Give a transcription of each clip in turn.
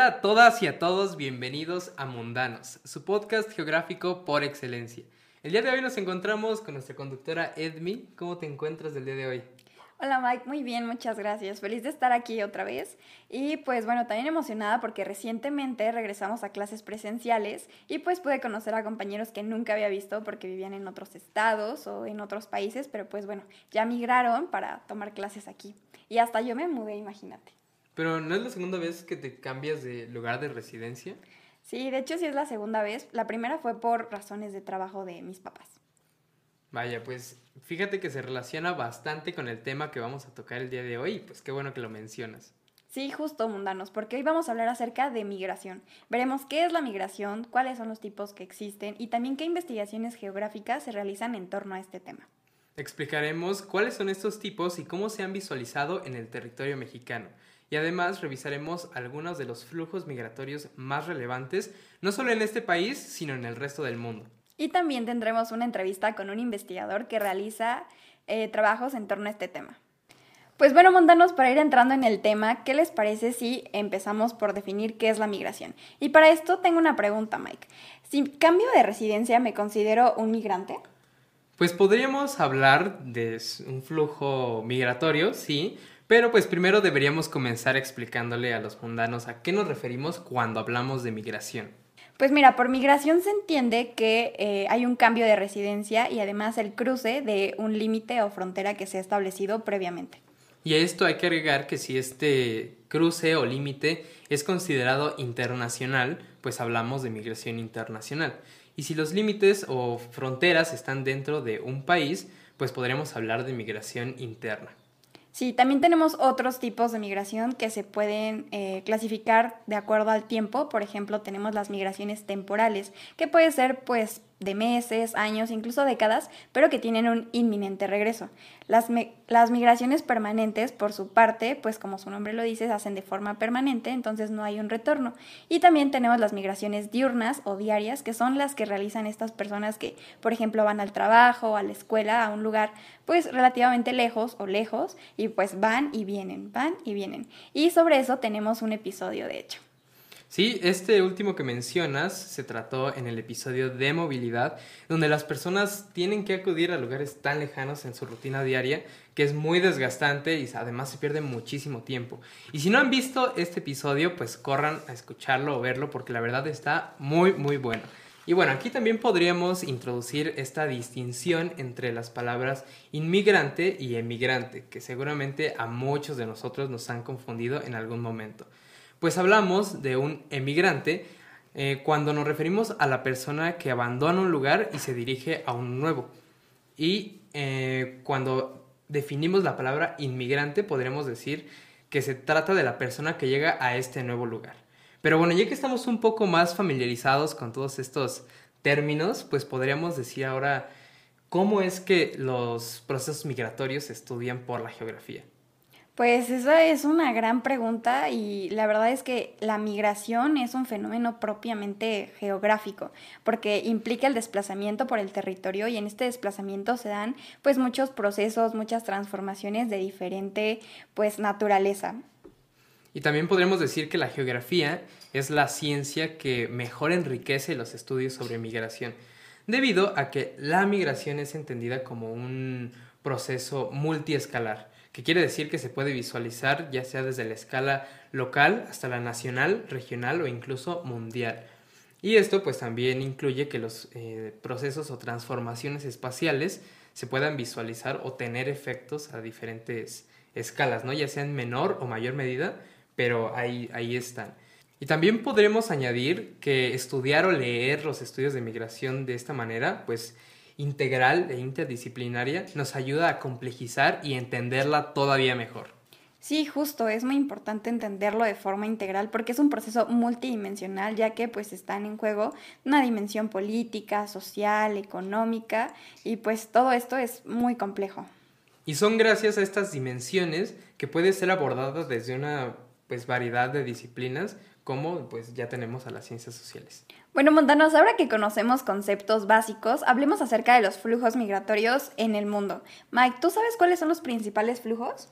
Hola a todas y a todos, bienvenidos a Mundanos, su podcast geográfico por excelencia. El día de hoy nos encontramos con nuestra conductora Edmi. ¿Cómo te encuentras del día de hoy? Hola Mike, muy bien, muchas gracias. Feliz de estar aquí otra vez. Y pues bueno, también emocionada porque recientemente regresamos a clases presenciales y pues pude conocer a compañeros que nunca había visto porque vivían en otros estados o en otros países, pero pues bueno, ya migraron para tomar clases aquí. Y hasta yo me mudé, imagínate. Pero ¿no es la segunda vez que te cambias de lugar de residencia? Sí, de hecho sí es la segunda vez. La primera fue por razones de trabajo de mis papás. Vaya, pues fíjate que se relaciona bastante con el tema que vamos a tocar el día de hoy, pues qué bueno que lo mencionas. Sí, justo, mundanos, porque hoy vamos a hablar acerca de migración. Veremos qué es la migración, cuáles son los tipos que existen y también qué investigaciones geográficas se realizan en torno a este tema. Explicaremos cuáles son estos tipos y cómo se han visualizado en el territorio mexicano. Y además revisaremos algunos de los flujos migratorios más relevantes, no solo en este país, sino en el resto del mundo. Y también tendremos una entrevista con un investigador que realiza eh, trabajos en torno a este tema. Pues bueno, montanos, para ir entrando en el tema, ¿qué les parece si empezamos por definir qué es la migración? Y para esto tengo una pregunta, Mike. Si cambio de residencia, ¿me considero un migrante? Pues podríamos hablar de un flujo migratorio, sí, pero pues primero deberíamos comenzar explicándole a los mundanos a qué nos referimos cuando hablamos de migración. Pues mira, por migración se entiende que eh, hay un cambio de residencia y además el cruce de un límite o frontera que se ha establecido previamente. Y a esto hay que agregar que si este cruce o límite es considerado internacional, pues hablamos de migración internacional. Y si los límites o fronteras están dentro de un país, pues podríamos hablar de migración interna. Sí, también tenemos otros tipos de migración que se pueden eh, clasificar de acuerdo al tiempo. Por ejemplo, tenemos las migraciones temporales, que puede ser pues de meses, años, incluso décadas, pero que tienen un inminente regreso. Las, las, migraciones permanentes, por su parte, pues como su nombre lo dice, se hacen de forma permanente, entonces no hay un retorno. Y también tenemos las migraciones diurnas o diarias, que son las que realizan estas personas que, por ejemplo, van al trabajo, a la escuela, a un lugar pues relativamente lejos o lejos, y pues van y vienen, van y vienen. Y sobre eso tenemos un episodio, de hecho. Sí, este último que mencionas se trató en el episodio de movilidad, donde las personas tienen que acudir a lugares tan lejanos en su rutina diaria que es muy desgastante y además se pierde muchísimo tiempo. Y si no han visto este episodio, pues corran a escucharlo o verlo porque la verdad está muy, muy bueno. Y bueno, aquí también podríamos introducir esta distinción entre las palabras inmigrante y emigrante, que seguramente a muchos de nosotros nos han confundido en algún momento. Pues hablamos de un emigrante eh, cuando nos referimos a la persona que abandona un lugar y se dirige a un nuevo. Y eh, cuando definimos la palabra inmigrante, podríamos decir que se trata de la persona que llega a este nuevo lugar. Pero bueno, ya que estamos un poco más familiarizados con todos estos términos, pues podríamos decir ahora cómo es que los procesos migratorios se estudian por la geografía. Pues esa es una gran pregunta y la verdad es que la migración es un fenómeno propiamente geográfico porque implica el desplazamiento por el territorio y en este desplazamiento se dan pues muchos procesos, muchas transformaciones de diferente pues naturaleza. Y también podríamos decir que la geografía es la ciencia que mejor enriquece los estudios sobre migración, debido a que la migración es entendida como un proceso multiescalar que quiere decir que se puede visualizar ya sea desde la escala local hasta la nacional, regional o incluso mundial. Y esto pues también incluye que los eh, procesos o transformaciones espaciales se puedan visualizar o tener efectos a diferentes escalas, ¿no? ya sea en menor o mayor medida, pero ahí, ahí están. Y también podremos añadir que estudiar o leer los estudios de migración de esta manera, pues integral e interdisciplinaria nos ayuda a complejizar y entenderla todavía mejor. Sí, justo, es muy importante entenderlo de forma integral porque es un proceso multidimensional ya que pues están en juego una dimensión política, social, económica y pues todo esto es muy complejo. Y son gracias a estas dimensiones que puede ser abordada desde una pues variedad de disciplinas como pues ya tenemos a las ciencias sociales. Bueno, Montanos, ahora que conocemos conceptos básicos, hablemos acerca de los flujos migratorios en el mundo. Mike, ¿tú sabes cuáles son los principales flujos?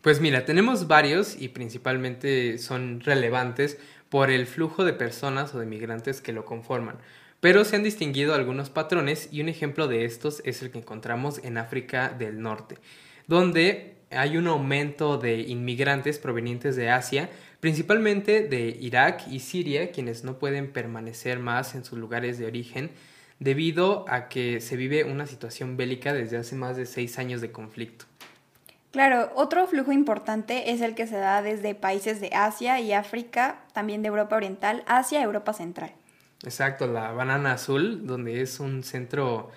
Pues mira, tenemos varios y principalmente son relevantes por el flujo de personas o de migrantes que lo conforman. Pero se han distinguido algunos patrones y un ejemplo de estos es el que encontramos en África del Norte, donde hay un aumento de inmigrantes provenientes de Asia, principalmente de Irak y Siria, quienes no pueden permanecer más en sus lugares de origen debido a que se vive una situación bélica desde hace más de seis años de conflicto. Claro, otro flujo importante es el que se da desde países de Asia y África, también de Europa Oriental, hacia Europa Central. Exacto, la banana azul, donde es un centro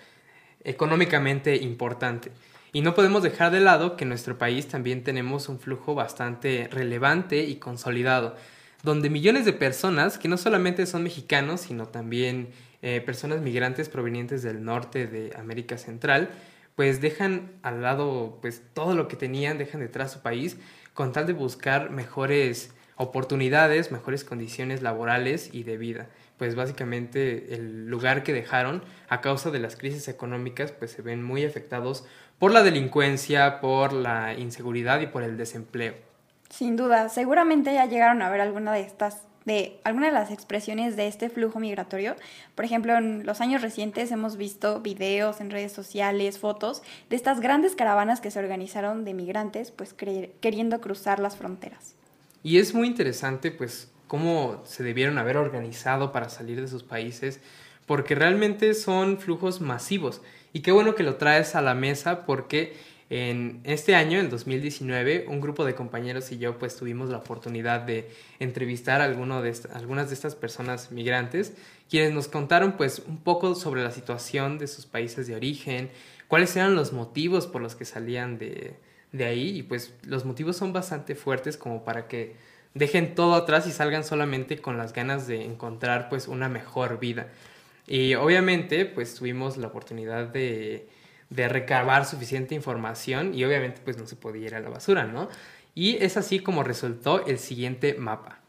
económicamente importante. Y no podemos dejar de lado que en nuestro país también tenemos un flujo bastante relevante y consolidado, donde millones de personas, que no solamente son mexicanos, sino también eh, personas migrantes provenientes del norte de América Central, pues dejan al lado pues todo lo que tenían, dejan detrás su país con tal de buscar mejores oportunidades, mejores condiciones laborales y de vida. Pues básicamente el lugar que dejaron a causa de las crisis económicas pues se ven muy afectados por la delincuencia, por la inseguridad y por el desempleo. Sin duda, seguramente ya llegaron a ver alguna de estas de alguna de las expresiones de este flujo migratorio. Por ejemplo, en los años recientes hemos visto videos en redes sociales, fotos de estas grandes caravanas que se organizaron de migrantes, pues queriendo cruzar las fronteras. Y es muy interesante, pues, cómo se debieron haber organizado para salir de sus países, porque realmente son flujos masivos. Y qué bueno que lo traes a la mesa porque en este año, en 2019, un grupo de compañeros y yo pues tuvimos la oportunidad de entrevistar a algunas de estas personas migrantes, quienes nos contaron pues un poco sobre la situación de sus países de origen, cuáles eran los motivos por los que salían de, de ahí y pues los motivos son bastante fuertes como para que dejen todo atrás y salgan solamente con las ganas de encontrar pues una mejor vida. Y obviamente pues tuvimos la oportunidad de, recabar suficiente información y obviamente pues no se podía ir a la basura, ¿no? Y es así como resultó el siguiente mapa.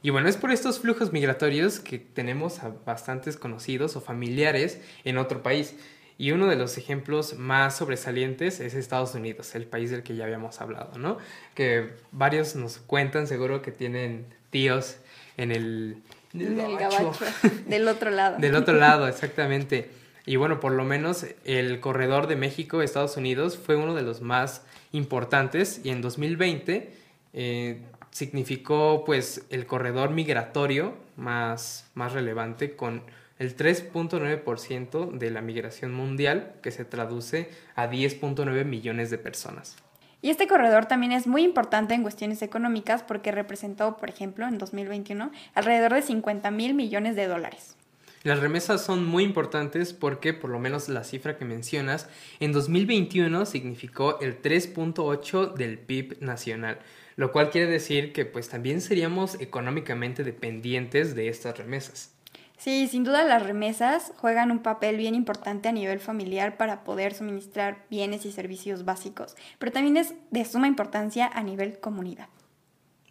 Y bueno, es por estos flujos migratorios que tenemos a bastantes conocidos o familiares en otro país. Y uno de los ejemplos más sobresalientes es Estados Unidos, el país del que ya habíamos hablado, ¿no? Que varios nos cuentan seguro que tienen tíos en el, gabacho. del otro lado. del otro lado, exactamente. Y bueno, por lo menos el corredor de México, Estados Unidos, fue uno de los más importantes y en 2020 eh, significó pues el corredor migratorio más, más relevante con el 3.9% de la migración mundial, que se traduce a 10.9 millones de personas. Y este corredor también es muy importante en cuestiones económicas porque representó, por ejemplo, en 2021, alrededor de 50 mil millones de dólares. Las remesas son muy importantes porque, por lo menos la cifra que mencionas, en 2021 significó el 3.8 del PIB nacional, lo cual quiere decir que pues también seríamos económicamente dependientes de estas remesas. Sí, sin duda las remesas juegan un papel bien importante a nivel familiar para poder suministrar bienes y servicios básicos, pero también es de suma importancia a nivel comunidad.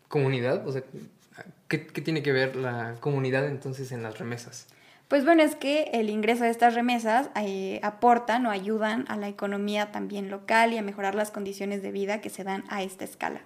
¿Comunidad? O sea, ¿qué, tiene que ver la comunidad entonces en las remesas? Pues bueno, es que el ingreso de estas remesas eh, aportan o ayudan a la economía también local y a mejorar las condiciones de vida que se dan a esta escala.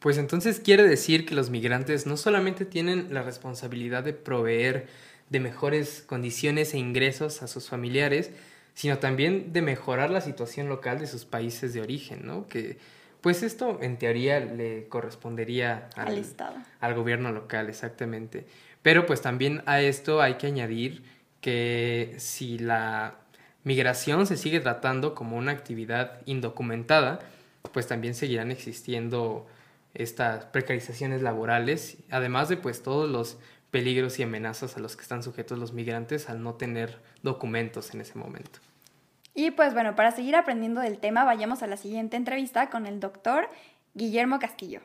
Pues entonces quiere decir que los migrantes no solamente tienen la responsabilidad de proveer de mejores condiciones e ingresos a sus familiares, sino también de mejorar la situación local de sus países de origen, ¿no? Que pues esto en teoría le correspondería al, Estado. Al gobierno local, exactamente. Pero pues también a esto hay que añadir que si la migración se sigue tratando como una actividad indocumentada, pues también seguirán existiendo estas precarizaciones laborales, además de pues todos los peligros y amenazas a los que están sujetos los migrantes al no tener documentos en ese momento. Y pues bueno, para seguir aprendiendo del tema, vayamos a la siguiente entrevista con el doctor Guillermo Castillo.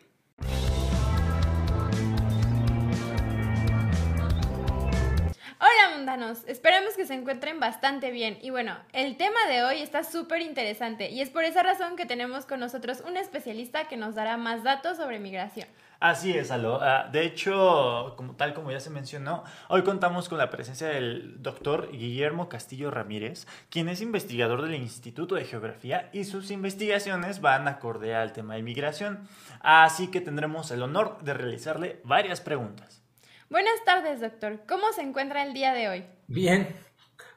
Hola mundanos, esperamos que se encuentren bastante bien y bueno, el tema de hoy está súper interesante y es por esa razón que tenemos con nosotros un especialista que nos dará más datos sobre migración. Así es, Alo. Ah, de hecho, como tal como ya se mencionó, hoy contamos con la presencia del doctor Guillermo Castillo Ramírez, quien es investigador del Instituto de Geografía y sus investigaciones van acorde al tema de migración. Así que tendremos el honor de realizarle varias preguntas. Buenas tardes, doctor. ¿Cómo se encuentra el día de hoy? Bien,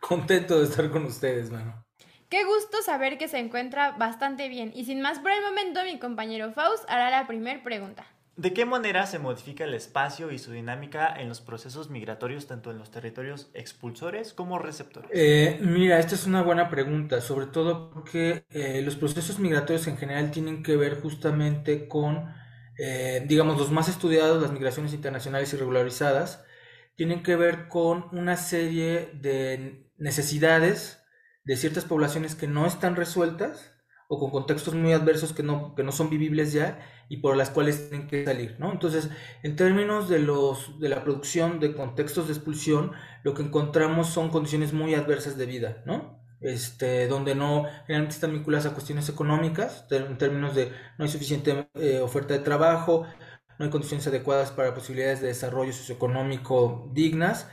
contento de estar con ustedes, mano. Qué gusto saber que se encuentra bastante bien. Y sin más por el momento, mi compañero Faust hará la primera pregunta. ¿De qué manera se modifica el espacio y su dinámica en los procesos migratorios, tanto en los territorios expulsores como receptores? Eh, mira, esta es una buena pregunta, sobre todo porque eh, los procesos migratorios en general tienen que ver justamente con, eh, digamos, los más estudiados, las migraciones internacionales irregularizadas, tienen que ver con una serie de necesidades de ciertas poblaciones que no están resueltas o con contextos muy adversos que no, que no son vivibles ya y por las cuales tienen que salir, ¿no? Entonces, en términos de, los, de la producción de contextos de expulsión, lo que encontramos son condiciones muy adversas de vida, ¿no? Este, donde no, generalmente están vinculadas a cuestiones económicas, en términos de no hay suficiente eh, oferta de trabajo, no hay condiciones adecuadas para posibilidades de desarrollo socioeconómico dignas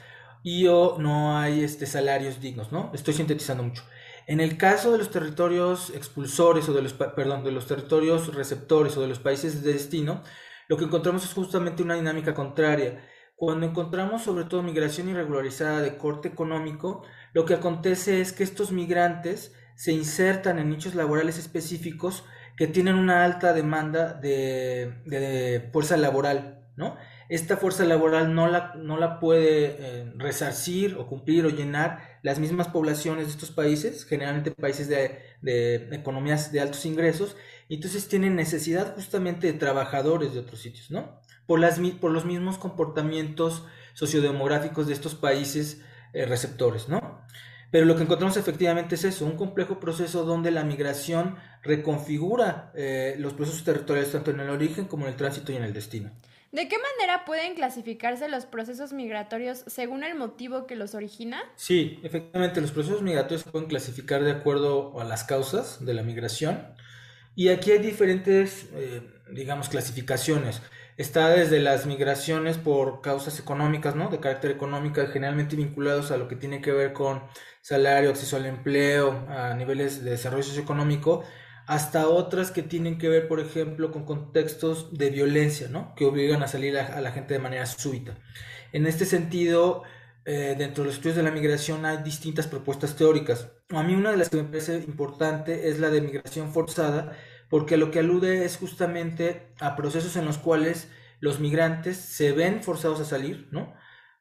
y no hay este, salarios dignos, ¿no? Estoy sintetizando mucho. En el caso de los territorios expulsores o de los, perdón, de los territorios receptores o de los países de destino, lo que encontramos es justamente una dinámica contraria. Cuando encontramos sobre todo migración irregularizada de corte económico, lo que acontece es que estos migrantes se insertan en nichos laborales específicos que tienen una alta demanda de, de fuerza laboral, ¿no? Esta fuerza laboral no la, no la puede eh, resarcir o cumplir o llenar las mismas poblaciones de estos países, generalmente países de, de, economías de altos ingresos, y entonces tienen necesidad justamente de trabajadores de otros sitios, ¿no? Por, las, por los mismos comportamientos sociodemográficos de estos países eh, receptores, ¿no? Pero lo que encontramos efectivamente es eso, un complejo proceso donde la migración reconfigura eh, los procesos territoriales tanto en el origen como en el tránsito y en el destino. ¿De qué manera pueden clasificarse los procesos migratorios según el motivo que los origina? Sí, efectivamente, los procesos migratorios se pueden clasificar de acuerdo a las causas de la migración. Y aquí hay diferentes, eh, digamos, clasificaciones. Está desde las migraciones por causas económicas, ¿no? De carácter económico, generalmente vinculados a lo que tiene que ver con salario, acceso al empleo, a niveles de desarrollo socioeconómico, hasta otras que tienen que ver, por ejemplo, con contextos de violencia, ¿no? Que obligan a salir a, la gente de manera súbita. En este sentido, eh, dentro de los estudios de la migración hay distintas propuestas teóricas. A mí una de las que me parece importante es la de migración forzada, porque lo que alude es justamente a procesos en los cuales los migrantes se ven forzados a salir, ¿no?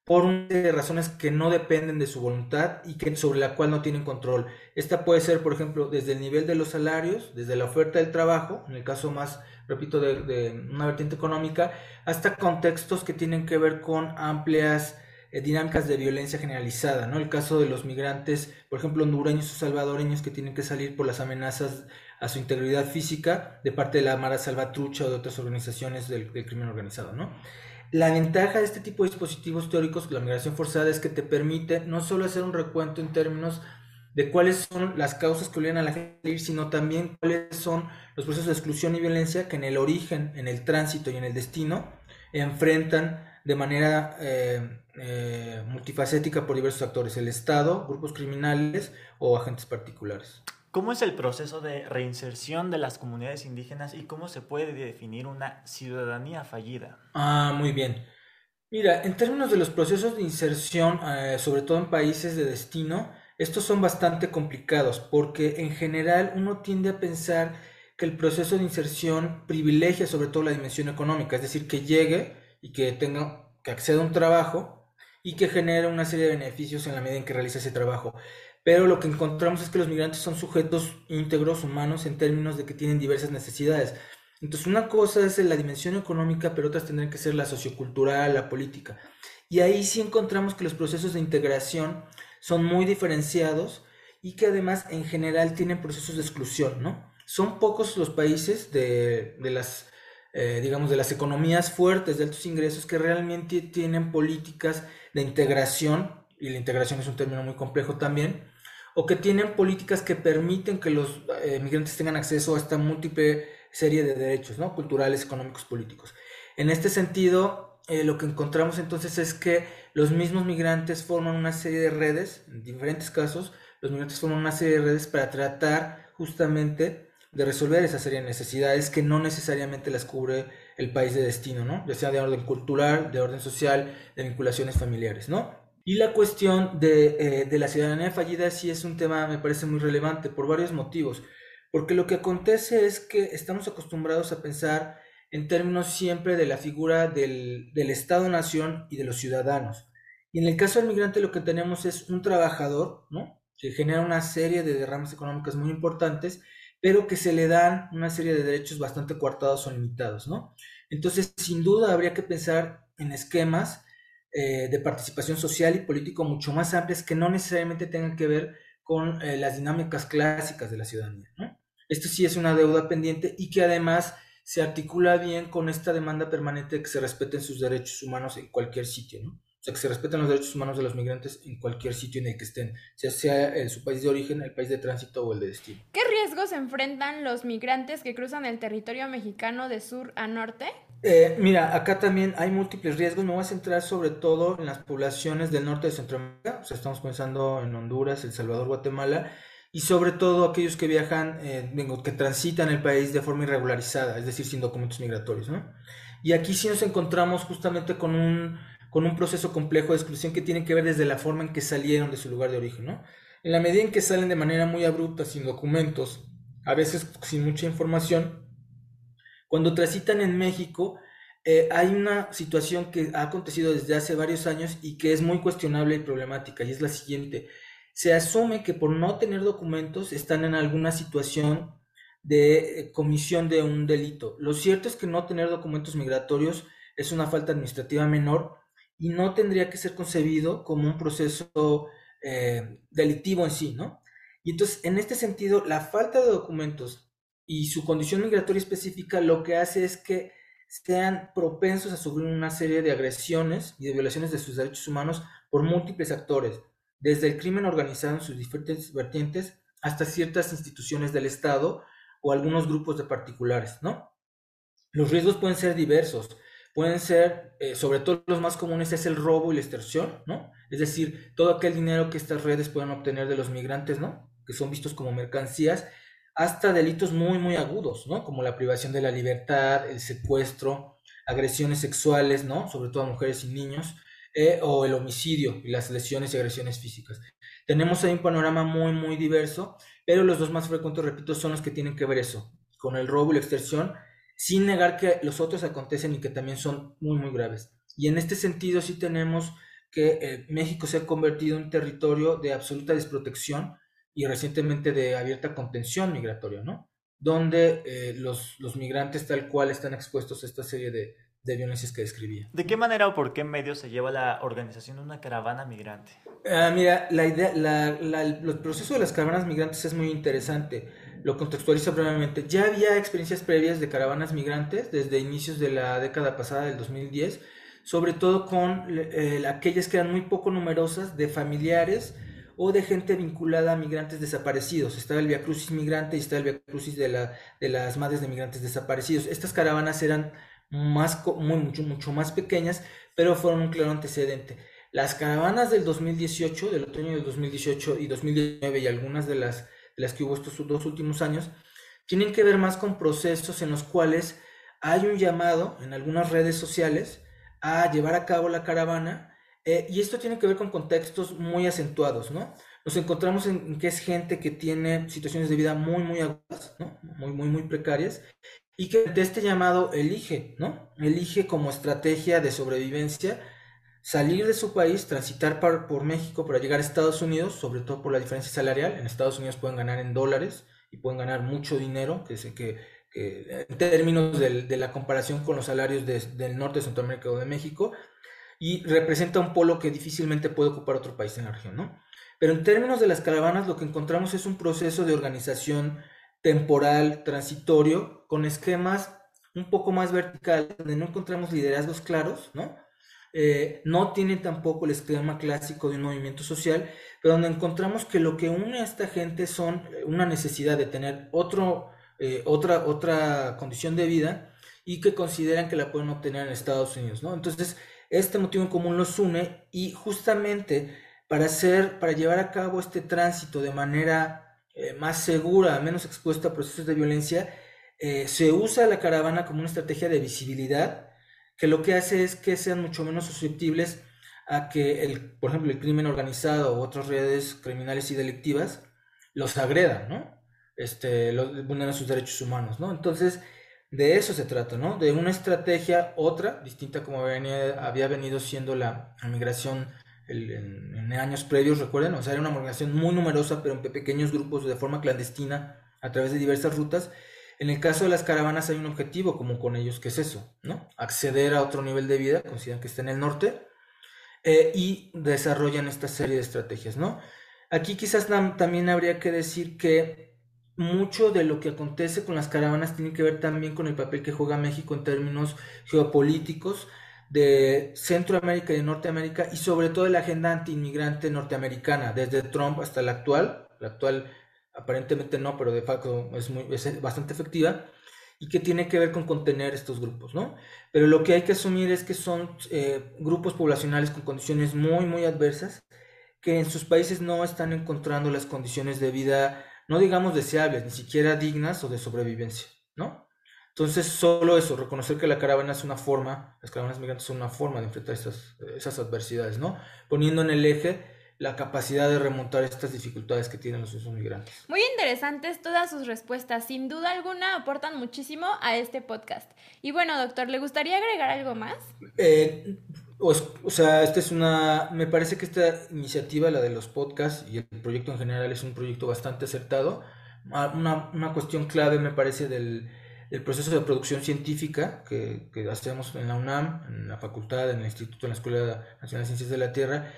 Por una de razones que no dependen de su voluntad y que, sobre la cual no tienen control. Esta puede ser, por ejemplo, desde el nivel de los salarios, desde la oferta del trabajo, en el caso más, repito, de, una vertiente económica, hasta contextos que tienen que ver con amplias eh, dinámicas de violencia generalizada, ¿no? El caso de los migrantes, por ejemplo, hondureños o salvadoreños que tienen que salir por las amenazas a su integridad física de parte de la Mara Salvatrucha o de otras organizaciones del, del crimen organizado, ¿no? La ventaja de este tipo de dispositivos teóricos, la migración forzada, es que te permite no solo hacer un recuento en términos de cuáles son las causas que obligan a la gente a ir, sino también cuáles son los procesos de exclusión y violencia que en el origen, en el tránsito y en el destino enfrentan de manera eh, eh, multifacética por diversos actores, el Estado, grupos criminales o agentes particulares. ¿Cómo es el proceso de reinserción de las comunidades indígenas y cómo se puede definir una ciudadanía fallida? Ah, muy bien. Mira, en términos de los procesos de inserción, eh, sobre todo en países de destino, estos son bastante complicados porque en general uno tiende a pensar que el proceso de inserción privilegia sobre todo la dimensión económica, es decir, que llegue y que tenga que acceda a un trabajo y que genere una serie de beneficios en la medida en que realiza ese trabajo pero lo que encontramos es que los migrantes son sujetos íntegros, humanos, en términos de que tienen diversas necesidades. Entonces, una cosa es la dimensión económica, pero otras tendrán que ser la sociocultural, la política. Y ahí sí encontramos que los procesos de integración son muy diferenciados y que además en general tienen procesos de exclusión, ¿no? Son pocos los países de, las, eh, digamos, de las economías fuertes de altos ingresos que realmente tienen políticas de integración, y la integración es un término muy complejo también, o que tienen políticas que permiten que los eh, migrantes tengan acceso a esta múltiple serie de derechos, ¿no? Culturales, económicos, políticos. En este sentido, eh, lo que encontramos entonces es que los mismos migrantes forman una serie de redes, en diferentes casos, los migrantes forman una serie de redes para tratar justamente de resolver esa serie de necesidades que no necesariamente las cubre el país de destino, ¿no? Ya sea de orden cultural, de orden social, de vinculaciones familiares, ¿no? Y la cuestión de, eh, de la ciudadanía fallida sí es un tema, me parece muy relevante por varios motivos. Porque lo que acontece es que estamos acostumbrados a pensar en términos siempre de la figura del, del Estado-nación y de los ciudadanos. Y en el caso del migrante lo que tenemos es un trabajador, ¿no? Que genera una serie de derramas económicas muy importantes, pero que se le dan una serie de derechos bastante coartados o limitados, ¿no? Entonces, sin duda habría que pensar en esquemas eh, de participación social y político mucho más amplios que no necesariamente tengan que ver con eh, las dinámicas clásicas de la ciudadanía. Esto sí es una deuda pendiente y que además se articula bien con esta demanda permanente de que se respeten sus derechos humanos en cualquier sitio. O sea, que se respeten los derechos humanos de los migrantes en cualquier sitio en el que estén, ya sea en su país de origen, el país de tránsito o el de destino. ¿Qué riesgos enfrentan los migrantes que cruzan el territorio mexicano de sur a norte? Eh, mira, acá también hay múltiples riesgos. Me voy a centrar sobre todo en las poblaciones del norte de Centroamérica. O sea, estamos pensando en Honduras, El Salvador, Guatemala y sobre todo aquellos que viajan, eh, que transitan el país de forma irregularizada, es decir, sin documentos migratorios, ¿no? Y aquí sí nos encontramos justamente con un, con un proceso complejo de exclusión que tiene que ver desde la forma en que salieron de su lugar de origen, ¿no? En la medida en que salen de manera muy abrupta, sin documentos, a veces sin mucha información, cuando transitan en México, eh, hay una situación que ha acontecido desde hace varios años y que es muy cuestionable y problemática, y es la siguiente se asume que por no tener documentos están en alguna situación de eh, comisión de un delito. Lo cierto es que no tener documentos migratorios es una falta administrativa menor y no tendría que ser concebido como un proceso eh, delictivo en sí, ¿no? Y entonces, en este sentido, la falta de documentos y su condición migratoria específica lo que hace es que sean propensos a sufrir una serie de agresiones y de violaciones de sus derechos humanos por múltiples actores, desde el crimen organizado en sus diferentes vertientes hasta ciertas instituciones del Estado o algunos grupos de particulares, ¿no? Los riesgos pueden ser diversos, pueden ser, eh, sobre todo los más comunes es el robo y la extorsión, ¿no? Es decir, todo aquel dinero que estas redes pueden obtener de los migrantes, ¿no? Que son vistos como mercancías, hasta delitos muy, muy agudos, ¿no? Como la privación de la libertad, el secuestro, agresiones sexuales, ¿no? Sobre todo a mujeres y niños, eh, o el homicidio y las lesiones y agresiones físicas. Tenemos ahí un panorama muy, muy diverso, pero los dos más frecuentes, repito, son los que tienen que ver eso, con el robo y la extorsión, sin negar que los otros acontecen y que también son muy, muy graves. Y en este sentido sí tenemos que eh, México se ha convertido en un territorio de absoluta desprotección y recientemente de abierta contención migratoria, ¿no? Donde eh, los, los migrantes tal cual están expuestos a esta serie de, de violencias que describía. ¿De qué manera o por qué medio se lleva la organización de una caravana migrante? Ah, mira, la idea, la, la, el proceso de las caravanas migrantes es muy interesante. Lo contextualizo brevemente. Ya había experiencias previas de caravanas migrantes desde inicios de la década pasada, del 2010, sobre todo con eh, aquellas que eran muy poco numerosas de familiares o de gente vinculada a migrantes desaparecidos. Estaba el Via Crucis migrante y estaba el Via Crucis de, la, de las madres de migrantes desaparecidos. Estas caravanas eran más, muy, mucho, mucho más pequeñas, pero fueron un claro antecedente. Las caravanas del 2018, del otoño del 2018 y 2019 y algunas de las, de las que hubo estos dos últimos años, tienen que ver más con procesos en los cuales hay un llamado en algunas redes sociales a llevar a cabo la caravana eh, y esto tiene que ver con contextos muy acentuados, ¿no? Nos encontramos en, que es gente que tiene situaciones de vida muy, muy agudas, ¿no? Muy, muy, muy precarias y que de este llamado elige, ¿no? Elige como estrategia de sobrevivencia salir de su país, transitar por, México para llegar a Estados Unidos, sobre todo por la diferencia salarial. En Estados Unidos pueden ganar en dólares y pueden ganar mucho dinero, que, sé que, en términos de la comparación con los salarios del norte de Centroamérica o de México, y representa un polo que difícilmente puede ocupar otro país en la región, ¿no? Pero en términos de las caravanas, lo que encontramos es un proceso de organización temporal, transitorio, con esquemas un poco más verticales, donde no encontramos liderazgos claros, ¿no? Eh, no tiene tampoco el esquema clásico de un movimiento social, pero donde encontramos que lo que une a esta gente son una necesidad de tener otro, eh, otra, otra condición de vida y que consideran que la pueden obtener en Estados Unidos, ¿no? Entonces, este motivo en común los une y justamente para hacer, para llevar a cabo este tránsito de manera eh, más segura, menos expuesta a procesos de violencia, eh, se usa la caravana como una estrategia de visibilidad que lo que hace es que sean mucho menos susceptibles a que, el, por ejemplo, el crimen organizado u otras redes criminales y delictivas los agredan, ¿no? Este, los, vulneran sus derechos humanos, ¿no? Entonces, de eso se trata, ¿no? De una estrategia, otra, distinta como había venido siendo la migración en, en, años previos, recuerden, o sea, era una migración muy numerosa, pero en pequeños grupos de forma clandestina a través de diversas rutas. En el caso de las caravanas hay un objetivo como con ellos, que es eso, ¿no? Acceder a otro nivel de vida, consideran que está en el norte, eh, y desarrollan esta serie de estrategias, ¿no? Aquí quizás también habría que decir que mucho de lo que acontece con las caravanas tiene que ver también con el papel que juega México en términos geopolíticos de Centroamérica y de Norteamérica y sobre todo de la agenda antiinmigrante norteamericana, desde Trump hasta la actual, la actual aparentemente no, pero de facto es, muy, es bastante efectiva, y que tiene que ver con contener estos grupos, ¿no? Pero lo que hay que asumir es que son eh, grupos poblacionales con condiciones muy, muy adversas, que en sus países no están encontrando las condiciones de vida, no digamos deseables, ni siquiera dignas o de sobrevivencia, ¿no? Entonces, solo eso, reconocer que la caravana es una forma, las caravanas migrantes son una forma de enfrentar esas, esas adversidades, ¿no? Poniendo en el eje la capacidad de remontar estas dificultades que tienen los migrantes. Muy interesantes todas sus respuestas, sin duda alguna aportan muchísimo a este podcast. Y bueno, doctor, ¿le gustaría agregar algo más? Eh, pues, o sea, esta es una, me parece que esta iniciativa, la de los podcasts y el proyecto en general es un proyecto bastante acertado. Ah, una, cuestión clave me parece del, proceso de producción científica que, que, hacemos en la UNAM, en la facultad, en el Instituto, en la Escuela Nacional de Ciencias de la Tierra,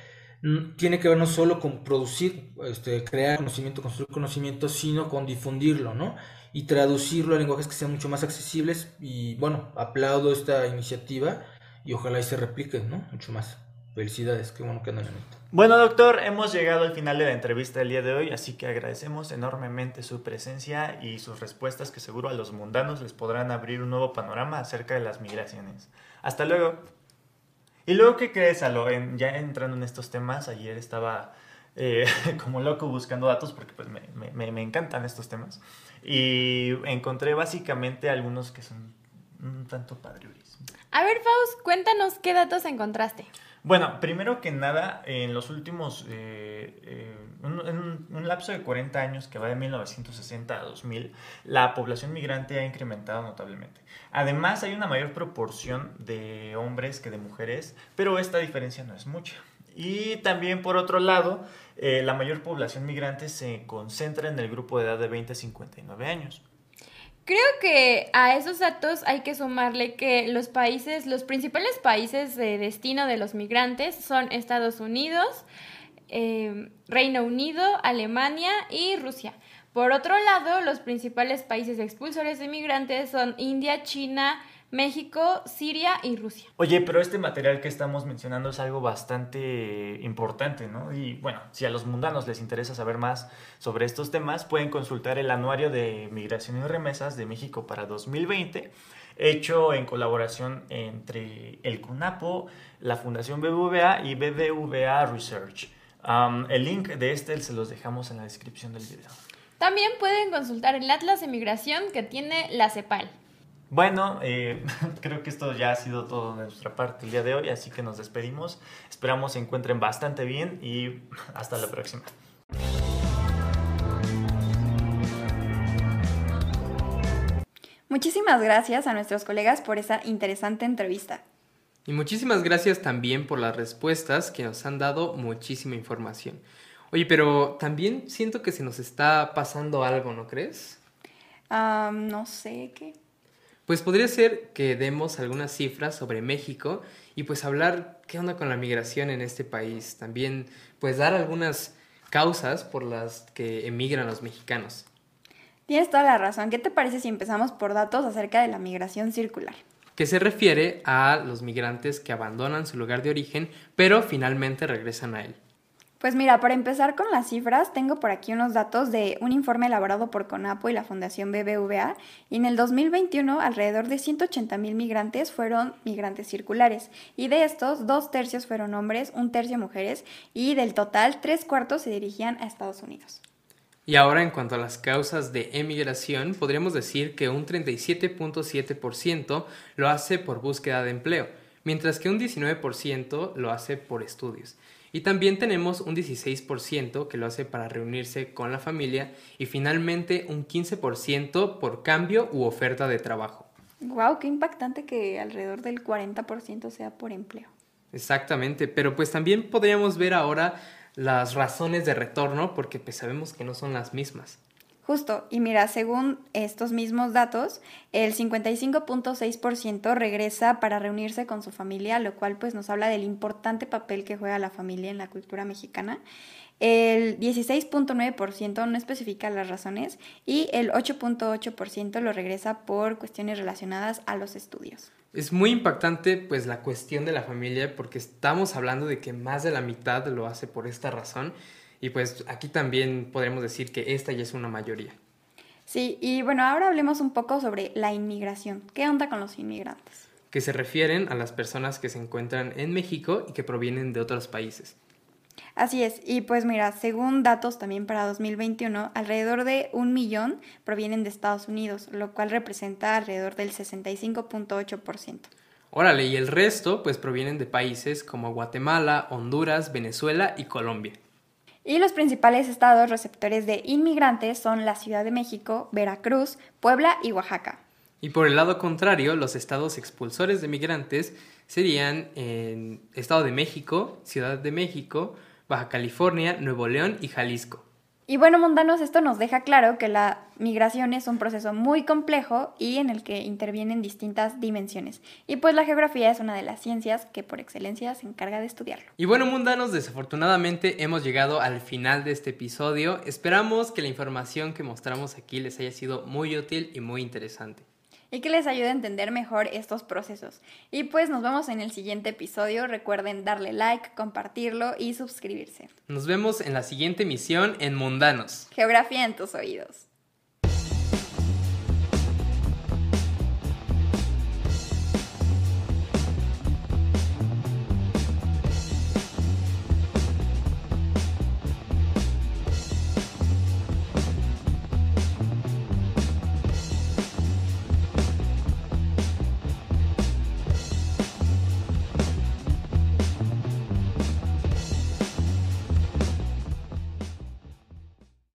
tiene que ver no solo con producir, este, crear conocimiento, construir conocimiento, sino con difundirlo, ¿no? Y traducirlo a lenguajes que sean mucho más accesibles. Y bueno, aplaudo esta iniciativa y ojalá y se replique, ¿no? Mucho más. Felicidades, qué bueno que andan en esto. Bueno, doctor, hemos llegado al final de la entrevista del día de hoy, así que agradecemos enormemente su presencia y sus respuestas que seguro a los mundanos les podrán abrir un nuevo panorama acerca de las migraciones. Hasta luego. Y luego, ¿qué crees, Alo? ya entrando en estos temas, ayer estaba eh, como loco buscando datos porque pues, me, me, encantan estos temas. Y encontré básicamente algunos que son un tanto padriuris. A ver, Faust, cuéntanos qué datos encontraste. Bueno, primero que nada, en los últimos, eh, eh, en un, lapso de 40 años que va de 1960 a 2000, la población migrante ha incrementado notablemente. Además, hay una mayor proporción de hombres que de mujeres, pero esta diferencia no es mucha. Y también, por otro lado, eh, la mayor población migrante se concentra en el grupo de edad de 20 a 59 años. Creo que a esos datos hay que sumarle que los países, los principales países de destino de los migrantes son Estados Unidos, eh, Reino Unido, Alemania y Rusia. Por otro lado, los principales países expulsores de migrantes son India, China, México, Siria y Rusia. Oye, pero este material que estamos mencionando es algo bastante importante, ¿no? Y bueno, si a los mundanos les interesa saber más sobre estos temas, pueden consultar el Anuario de Migración y Remesas de México para 2020, hecho en colaboración entre el CONAPO, la Fundación BBVA y BBVA Research. el link de este se los dejamos en la descripción del video. También pueden consultar el Atlas de Migración que tiene la CEPAL. Bueno, eh, creo que esto ya ha sido todo de nuestra parte el día de hoy, así que nos despedimos. Esperamos se encuentren bastante bien y hasta la próxima. Muchísimas gracias a nuestros colegas por esa interesante entrevista. Y muchísimas gracias también por las respuestas que nos han dado muchísima información. Oye, pero también siento que se nos está pasando algo, ¿no crees? no sé qué. Pues podría ser que demos algunas cifras sobre México y pues hablar qué onda con la migración en este país. También pues dar algunas causas por las que emigran los mexicanos. Tienes toda la razón. ¿Qué te parece si empezamos por datos acerca de la migración circular? Que se refiere a los migrantes que abandonan su lugar de origen pero finalmente regresan a él. Pues mira, para empezar con las cifras, tengo por aquí unos datos de un informe elaborado por CONAPO y la Fundación BBVA. Y en el 2021, alrededor de 180 mil migrantes fueron migrantes circulares. Y de estos, dos tercios fueron hombres, un tercio mujeres. Y del total, tres cuartos se dirigían a Estados Unidos. Y ahora, en cuanto a las causas de emigración, podríamos decir que un 37.7% lo hace por búsqueda de empleo, mientras que un 19% lo hace por estudios. Y también tenemos un 16% que lo hace para reunirse con la familia y finalmente un 15% por cambio u oferta de trabajo. Wow, qué impactante que alrededor del 40% sea por empleo. Exactamente, pero pues también podríamos ver ahora las razones de retorno porque pues sabemos que no son las mismas. Justo, y mira, según estos mismos datos, el 55.6% regresa para reunirse con su familia, lo cual pues nos habla del importante papel que juega la familia en la cultura mexicana. El 16.9% no especifica las razones y el 8.8% lo regresa por cuestiones relacionadas a los estudios. Es muy impactante pues la cuestión de la familia porque estamos hablando de que más de la mitad lo hace por esta razón y pues aquí también podremos decir que esta ya es una mayoría. Sí, y bueno, ahora hablemos un poco sobre la inmigración. ¿Qué onda con los inmigrantes? Que se refieren a las personas que se encuentran en México y que provienen de otros países. Así es, y pues mira, según datos también para 2021, alrededor de un millón provienen de Estados Unidos, lo cual representa alrededor del 65.8%. Órale, y el resto pues provienen de países como Guatemala, Honduras, Venezuela y Colombia. Y los principales estados receptores de inmigrantes son la Ciudad de México, Veracruz, Puebla y Oaxaca. Y por el lado contrario, los estados expulsores de migrantes serían en Estado de México, Ciudad de México, Baja California, Nuevo León y Jalisco. Y bueno, mundanos, esto nos deja claro que la migración es un proceso muy complejo y en el que intervienen distintas dimensiones. Y pues la geografía es una de las ciencias que por excelencia se encarga de estudiarlo. Y bueno, mundanos, desafortunadamente hemos llegado al final de este episodio. Esperamos que la información que mostramos aquí les haya sido muy útil y muy interesante y que les ayude a entender mejor estos procesos. Y pues nos vemos en el siguiente episodio. Recuerden darle like, compartirlo y suscribirse. Nos vemos en la siguiente misión en Mundanos. Geografía en tus oídos.